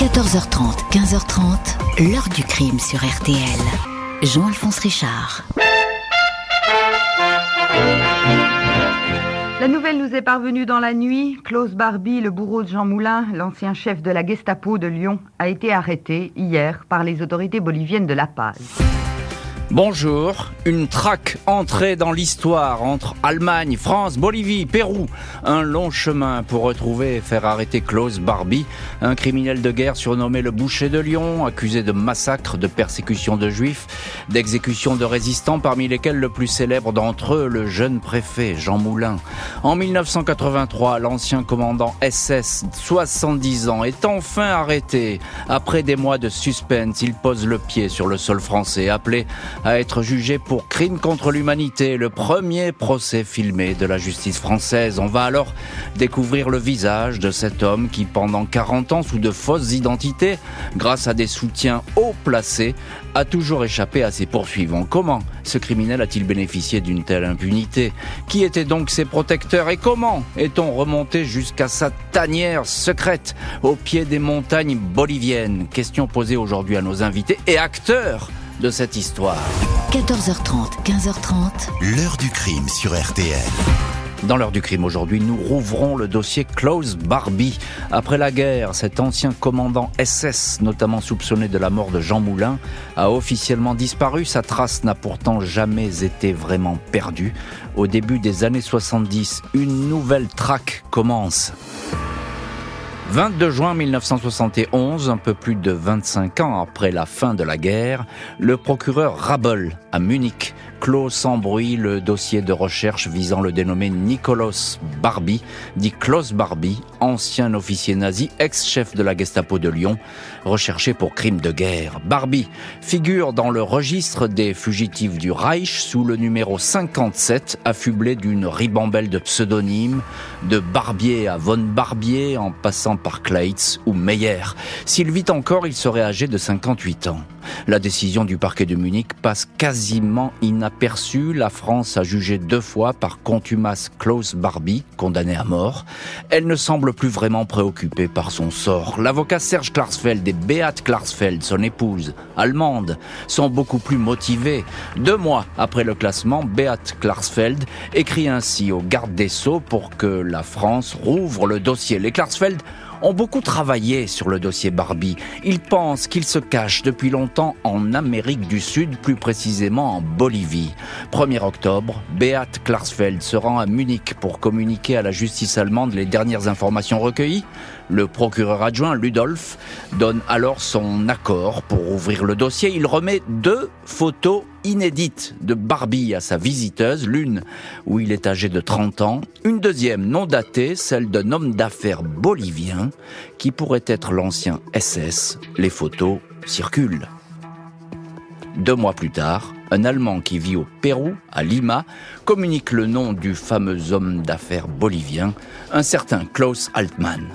14h30, 15h30, l'heure du crime sur RTL. Jean-Alphonse Richard. La nouvelle nous est parvenue dans la nuit. Klaus Barbie, le bourreau de Jean Moulin, l'ancien chef de la Gestapo de Lyon, a été arrêté hier par les autorités boliviennes de La Paz. Bonjour, une traque entrée dans l'histoire entre Allemagne, France, Bolivie, Pérou. Un long chemin pour retrouver et faire arrêter Klaus Barbie, un criminel de guerre surnommé le boucher de Lyon, accusé de massacre, de persécution de juifs, d'exécution de résistants, parmi lesquels le plus célèbre d'entre eux, le jeune préfet Jean Moulin. En 1983, l'ancien commandant SS, 70 ans, est enfin arrêté. Après des mois de suspense, il pose le pied sur le sol français, appelé à être jugé pour crime contre l'humanité, le premier procès filmé de la justice française. On va alors découvrir le visage de cet homme qui, pendant 40 ans, sous de fausses identités, grâce à des soutiens haut placés, a toujours échappé à ses poursuivants. Comment ce criminel a-t-il bénéficié d'une telle impunité? Qui étaient donc ses protecteurs et comment est-on remonté jusqu'à sa tanière secrète au pied des montagnes boliviennes? Question posée aujourd'hui à nos invités et acteurs de cette histoire. 14h30, 15h30. L'heure du crime sur RTL. Dans l'heure du crime aujourd'hui, nous rouvrons le dossier Klaus Barbie. Après la guerre, cet ancien commandant SS, notamment soupçonné de la mort de Jean Moulin, a officiellement disparu. Sa trace n'a pourtant jamais été vraiment perdue. Au début des années 70, une nouvelle traque commence. 22 juin 1971, un peu plus de 25 ans après la fin de la guerre, le procureur Rabel à Munich clôt sans bruit le dossier de recherche visant le dénommé Nicolas Barbie, dit Klaus Barbie, ancien officier nazi, ex-chef de la Gestapo de Lyon, recherché pour crime de guerre. Barbie figure dans le registre des fugitifs du Reich sous le numéro 57, affublé d'une ribambelle de pseudonymes, de Barbier à Von Barbier, en passant par Kleitz ou Meyer. S'il vit encore, il serait âgé de 58 ans. La décision du parquet de Munich passe quasiment inaperçue. La France a jugé deux fois par contumace Klaus Barbie, condamné à mort. Elle ne semble plus vraiment préoccupée par son sort. L'avocat Serge Klarsfeld et Beat Klarsfeld, son épouse, allemande, sont beaucoup plus motivés. Deux mois après le classement, Beat Klarsfeld écrit ainsi au garde des Sceaux pour que la France rouvre le dossier. Les Klarsfeld ont beaucoup travaillé sur le dossier Barbie. Ils pensent qu'il se cache depuis longtemps en Amérique du Sud, plus précisément en Bolivie. 1er octobre, Beat Klarsfeld se rend à Munich pour communiquer à la justice allemande les dernières informations recueillies. Le procureur adjoint Ludolf donne alors son accord pour ouvrir le dossier. Il remet deux photos inédites de Barbie à sa visiteuse, l'une où il est âgé de 30 ans, une deuxième non datée, celle d'un homme d'affaires bolivien qui pourrait être l'ancien SS. Les photos circulent. Deux mois plus tard, un Allemand qui vit au Pérou, à Lima, communique le nom du fameux homme d'affaires bolivien, un certain Klaus Altmann.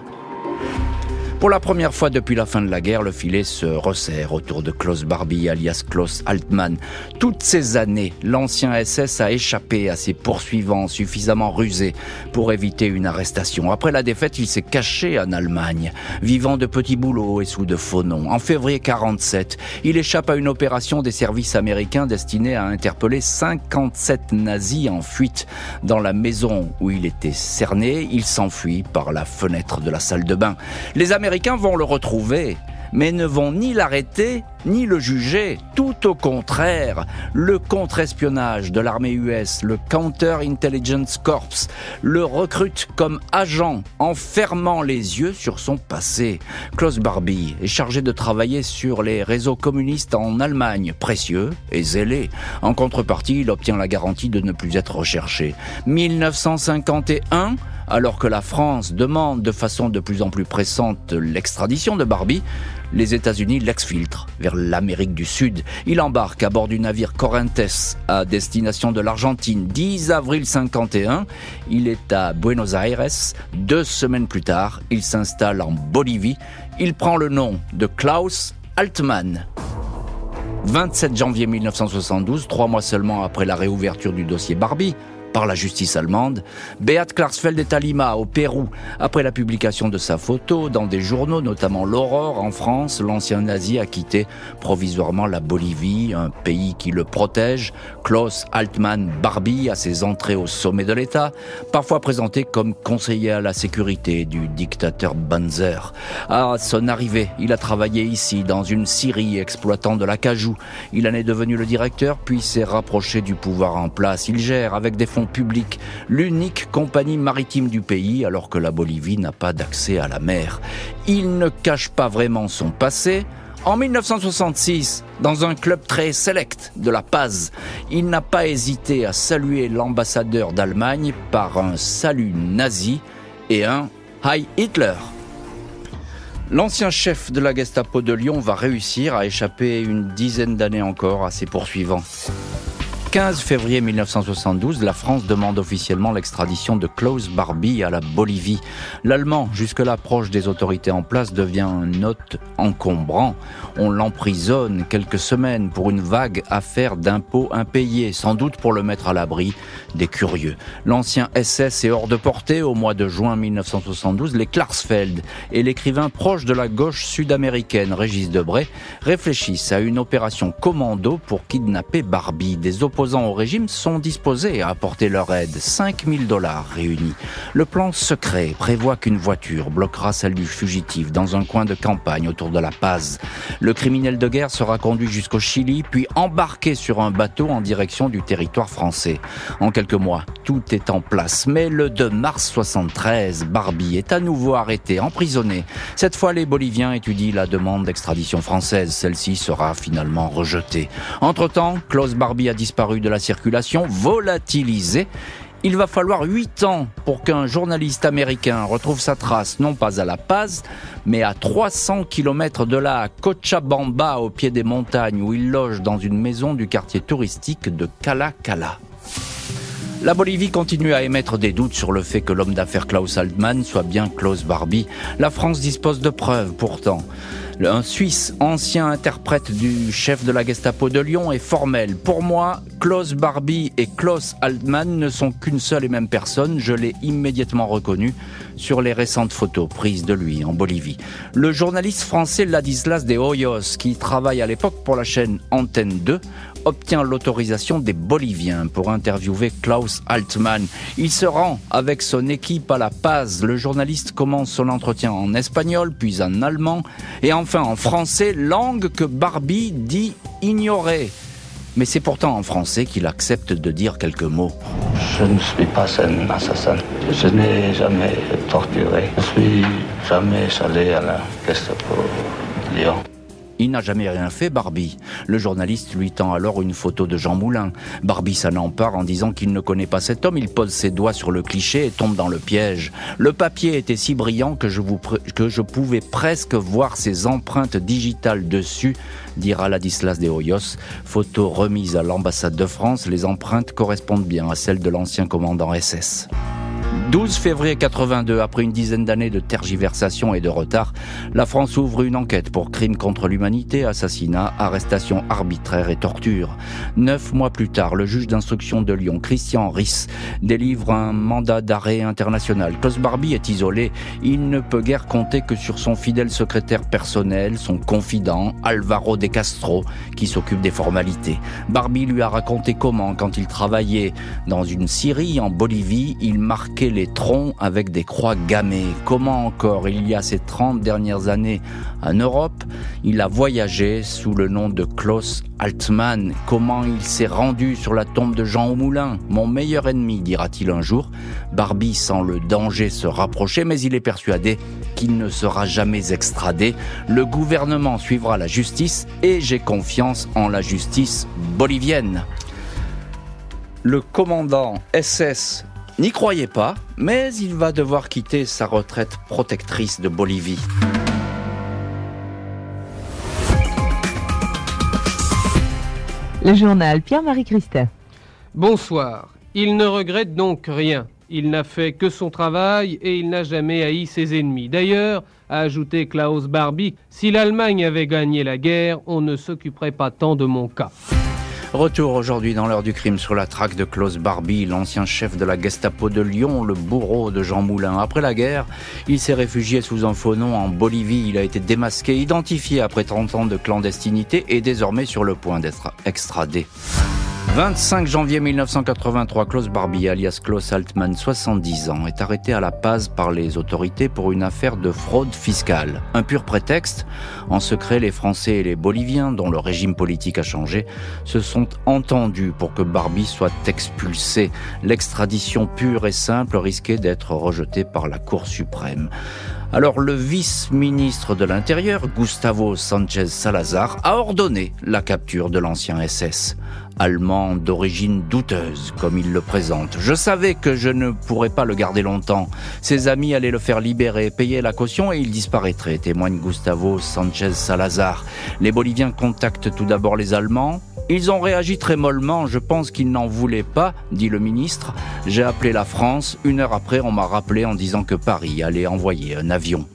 Pour la première fois depuis la fin de la guerre, le filet se resserre autour de Klaus Barbie, alias Klaus Altmann. Toutes ces années, l'ancien SS a échappé à ses poursuivants suffisamment rusés pour éviter une arrestation. Après la défaite, il s'est caché en Allemagne, vivant de petits boulots et sous de faux noms. En février 47, il échappe à une opération des services américains destinée à interpeller 57 nazis en fuite dans la maison où il était cerné. Il s'enfuit par la fenêtre de la salle de bain. Les Américains vont le retrouver, mais ne vont ni l'arrêter ni le juger. Tout au contraire, le contre-espionnage de l'armée US, le Counter-Intelligence Corps, le recrute comme agent en fermant les yeux sur son passé. Klaus Barbie est chargé de travailler sur les réseaux communistes en Allemagne, précieux et zélé. En contrepartie, il obtient la garantie de ne plus être recherché. 1951, alors que la France demande de façon de plus en plus pressante l'extradition de Barbie, les États-Unis l'exfiltrent vers l'Amérique du Sud. Il embarque à bord du navire Corrientes à destination de l'Argentine. 10 avril 51, il est à Buenos Aires. Deux semaines plus tard, il s'installe en Bolivie. Il prend le nom de Klaus Altmann. 27 janvier 1972, trois mois seulement après la réouverture du dossier Barbie, par la justice allemande. Beat Klarsfeld est à au Pérou. Après la publication de sa photo dans des journaux, notamment l'Aurore en France, l'ancien nazi a quitté provisoirement la Bolivie, un pays qui le protège. Klaus Altmann Barbie a ses entrées au sommet de l'État, parfois présenté comme conseiller à la sécurité du dictateur Banzer. À son arrivée, il a travaillé ici, dans une Syrie exploitant de l'acajou. Il en est devenu le directeur, puis s'est rapproché du pouvoir en place. Il gère, avec des fonds publics, l'unique compagnie maritime du pays, alors que la Bolivie n'a pas d'accès à la mer. Il ne cache pas vraiment son passé, en 1966, dans un club très select de La Paz, il n'a pas hésité à saluer l'ambassadeur d'Allemagne par un salut nazi et un Hi Hitler. L'ancien chef de la Gestapo de Lyon va réussir à échapper une dizaine d'années encore à ses poursuivants. 15 février 1972, la France demande officiellement l'extradition de Klaus Barbie à la Bolivie. L'Allemand, jusque-là proche des autorités en place, devient un hôte encombrant. On l'emprisonne quelques semaines pour une vague affaire d'impôts impayés, sans doute pour le mettre à l'abri des curieux. L'ancien SS est hors de portée au mois de juin 1972. Les Klarsfeld et l'écrivain proche de la gauche sud-américaine, Régis Debray, réfléchissent à une opération commando pour kidnapper Barbie. Des opposants au régime sont disposés à apporter leur aide. 5000 dollars réunis. Le plan secret prévoit qu'une voiture bloquera celle du fugitif dans un coin de campagne autour de la Paz. Le criminel de guerre sera conduit jusqu'au Chili, puis embarqué sur un bateau en direction du territoire français. En quelques mois, tout est en place. Mais le 2 mars 73, Barbie est à nouveau arrêté, emprisonné. Cette fois, les Boliviens étudient la demande d'extradition française. Celle-ci sera finalement rejetée. Entre-temps, Klaus Barbie a disparu de la circulation, volatilisé. Il va falloir huit ans pour qu'un journaliste américain retrouve sa trace, non pas à La Paz, mais à 300 km de là, à Cochabamba, au pied des montagnes, où il loge dans une maison du quartier touristique de Cala Cala. La Bolivie continue à émettre des doutes sur le fait que l'homme d'affaires Klaus Altmann soit bien Klaus Barbie. La France dispose de preuves pourtant. Un Suisse, ancien interprète du chef de la Gestapo de Lyon, est formel. Pour moi, Klaus Barbie et Klaus Altmann ne sont qu'une seule et même personne. Je l'ai immédiatement reconnu sur les récentes photos prises de lui en Bolivie. Le journaliste français Ladislas de Hoyos, qui travaille à l'époque pour la chaîne Antenne 2, obtient l'autorisation des Boliviens pour interviewer Klaus Altmann. Il se rend avec son équipe à La Paz. Le journaliste commence son entretien en espagnol, puis en allemand, et enfin en français, langue que Barbie dit ignorer. Mais c'est pourtant en français qu'il accepte de dire quelques mots. Je ne suis pas un assassin. Je n'ai jamais torturé. Je suis jamais allé à la Gestapo Lyon. Il n'a jamais rien fait, Barbie. Le journaliste lui tend alors une photo de Jean Moulin. Barbie s'en empare en disant qu'il ne connaît pas cet homme. Il pose ses doigts sur le cliché et tombe dans le piège. Le papier était si brillant que je, pouvais presque voir ses empreintes digitales dessus, dira Ladislas de Hoyos. Photo remise à l'ambassade de France. Les empreintes correspondent bien à celles de l'ancien commandant SS. 12 février 82, après une dizaine d'années de tergiversation et de retard, la France ouvre une enquête pour crimes contre l'humanité, assassinat, arrestation arbitraire et torture. Neuf mois plus tard, le juge d'instruction de Lyon, Christian Riss, délivre un mandat d'arrêt international. Klaus Barbie est isolé. Il ne peut guère compter que sur son fidèle secrétaire personnel, son confident, Alvaro de Castro, qui s'occupe des formalités. Barbie lui a raconté comment, quand il travaillait dans une Syrie, en Bolivie, il marquait les troncs avec des croix gammées. Comment encore, il y a ces 30 dernières années en Europe, il a voyagé sous le nom de Klaus Altmann. Comment il s'est rendu sur la tombe de Jean Moulin, mon meilleur ennemi, dira-t-il un jour. Barbie sent le danger se rapprocher, mais il est persuadé qu'il ne sera jamais extradé. Le gouvernement suivra la justice et j'ai confiance en la justice bolivienne. Le commandant SS n'y croyait pas, mais il va devoir quitter sa retraite protectrice de Bolivie. Le journal Pierre-Marie Christin. Bonsoir. Il ne regrette donc rien. Il n'a fait que son travail et il n'a jamais haï ses ennemis. D'ailleurs, a ajouté Klaus Barbie, si l'Allemagne avait gagné la guerre, on ne s'occuperait pas tant de mon cas. Retour aujourd'hui dans l'heure du crime sur la traque de Klaus Barbie, l'ancien chef de la Gestapo de Lyon, le bourreau de Jean Moulin. Après la guerre, il s'est réfugié sous un faux nom en Bolivie. Il a été démasqué, identifié après 30 ans de clandestinité et désormais sur le point d'être extradé. 25 janvier 1983, Klaus Barbie, alias Klaus Altmann, 70 ans, est arrêté à La Paz par les autorités pour une affaire de fraude fiscale. Un pur prétexte. En secret, les Français et les Boliviens, dont le régime politique a changé, se sont entendus pour que Barbie soit expulsé. L'extradition pure et simple risquait d'être rejetée par la Cour suprême. Alors le vice-ministre de l'Intérieur, Gustavo Sanchez Salazar, a ordonné la capture de l'ancien SS allemand d'origine douteuse, comme il le présente. Je savais que je ne pourrais pas le garder longtemps. Ses amis allaient le faire libérer, payer la caution et il disparaîtrait, témoigne Gustavo Sanchez Salazar. Les Boliviens contactent tout d'abord les Allemands, ils ont réagi très mollement, je pense qu'ils n'en voulaient pas, dit le ministre. J'ai appelé la France, une heure après on m'a rappelé en disant que Paris allait envoyer un avion.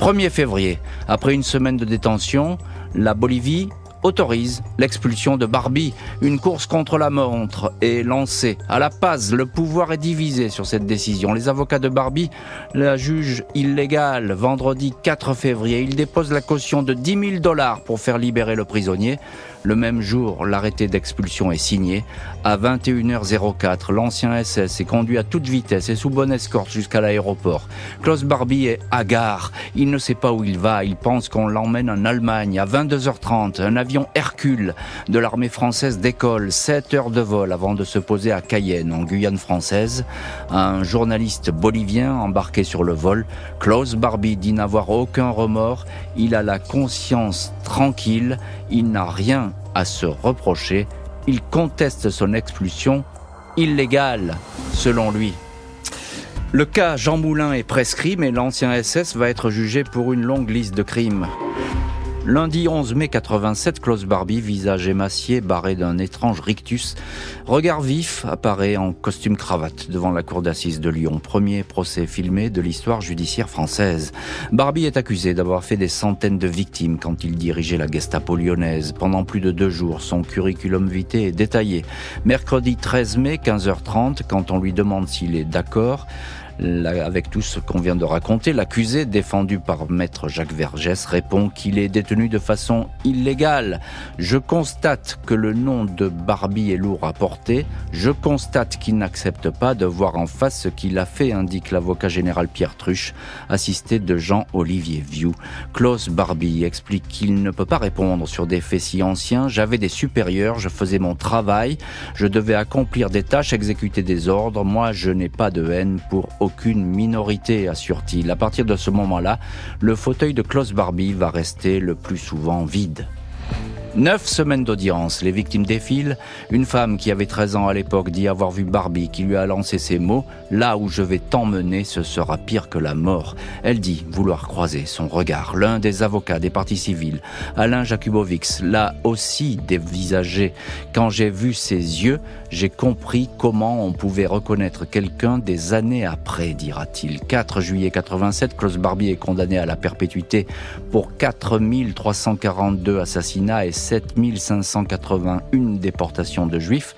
1er février, après une semaine de détention, la Bolivie autorise l'expulsion de Barbie. Une course contre la montre est lancée. À la Paz, le pouvoir est divisé sur cette décision. Les avocats de Barbie la jugent illégale. Vendredi 4 février, ils déposent la caution de 10 000 dollars pour faire libérer le prisonnier. Le même jour, l'arrêté d'expulsion est signé. À 21h04, l'ancien SS est conduit à toute vitesse et sous bonne escorte jusqu'à l'aéroport. Klaus Barbie est hagard. Il ne sait pas où il va. Il pense qu'on l'emmène en Allemagne. À 22h30, un avion Hercule de l'armée française décolle. 7 heures de vol avant de se poser à Cayenne, en Guyane française. Un journaliste bolivien embarqué sur le vol. Klaus Barbie dit n'avoir aucun remords. Il a la conscience tranquille. Il n'a rien à se reprocher. Il conteste son expulsion illégale, selon lui. Le cas Jean Moulin est prescrit, mais l'ancien SS va être jugé pour une longue liste de crimes. Lundi 11 mai 87, Klaus Barbie, visage émacié, barré d'un étrange rictus, regard vif, apparaît en costume cravate devant la cour d'assises de Lyon. Premier procès filmé de l'histoire judiciaire française. Barbie est accusé d'avoir fait des centaines de victimes quand il dirigeait la Gestapo lyonnaise. Pendant plus de deux jours, son curriculum vitae est détaillé. Mercredi 13 mai, 15h30, quand on lui demande s'il est d'accord, avec tout ce qu'on vient de raconter, l'accusé, défendu par maître Jacques Vergès, répond qu'il est détenu de façon illégale. Je constate que le nom de Barbie est lourd à porter. Je constate qu'il n'accepte pas de voir en face ce qu'il a fait, indique l'avocat général Pierre Truche, assisté de Jean-Olivier Vieux. Klaus Barbie explique qu'il ne peut pas répondre sur des faits si anciens. J'avais des supérieurs, je faisais mon travail, je devais accomplir des tâches, exécuter des ordres. Moi, je n'ai pas de haine pour aucune minorité, assure-t-il. À partir de ce moment-là, le fauteuil de Klaus Barbie va rester le plus souvent vide. Neuf semaines d'audience, les victimes défilent. Une femme qui avait 13 ans à l'époque dit avoir vu Barbie qui lui a lancé ces mots « Là où je vais t'emmener, ce sera pire que la mort ». Elle dit vouloir croiser son regard. L'un des avocats des partis civils, Alain Jakubowicz, l'a aussi dévisagé. Quand j'ai vu ses yeux, j'ai compris comment on pouvait reconnaître quelqu'un des années après, dira-t-il. 4 juillet 87, Klaus Barbie est condamné à la perpétuité pour 4342 assassinats et 7581 déportations de juifs,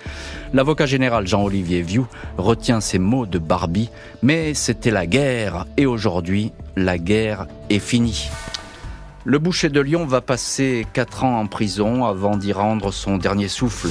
l'avocat général Jean-Olivier Vieux retient ces mots de Barbie, mais c'était la guerre et aujourd'hui la guerre est finie. Le boucher de Lyon va passer 4 ans en prison avant d'y rendre son dernier souffle.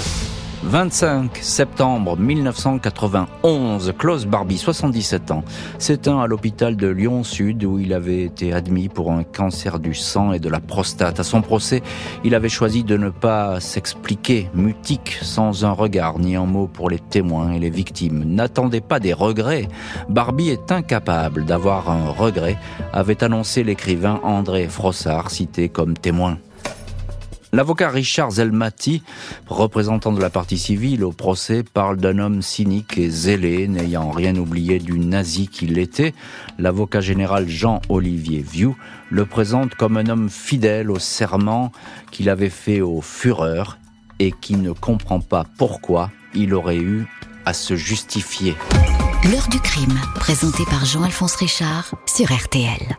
25 septembre 1991, Klaus Barbie, 77 ans, s'éteint à l'hôpital de Lyon-Sud où il avait été admis pour un cancer du sang et de la prostate. À son procès, il avait choisi de ne pas s'expliquer, mutique, sans un regard ni un mot pour les témoins et les victimes. N'attendez pas des regrets. Barbie est incapable d'avoir un regret, avait annoncé l'écrivain André Frossard, cité comme témoin. L'avocat Richard Zelmati, représentant de la partie civile au procès, parle d'un homme cynique et zélé, n'ayant rien oublié du nazi qu'il était. L'avocat général Jean-Olivier Vieux le présente comme un homme fidèle au serment qu'il avait fait au Führer et qui ne comprend pas pourquoi il aurait eu à se justifier. L'heure du crime, présenté par Jean-Alphonse Richard sur RTL.